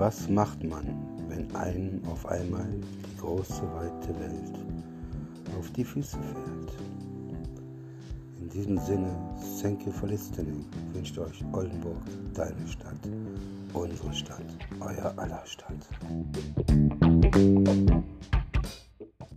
was macht man, wenn einem auf einmal die große, weite Welt auf die Füße fällt? In diesem Sinne, thank you for listening, wünscht euch Oldenburg, deine Stadt, unsere Stadt, euer aller Stadt.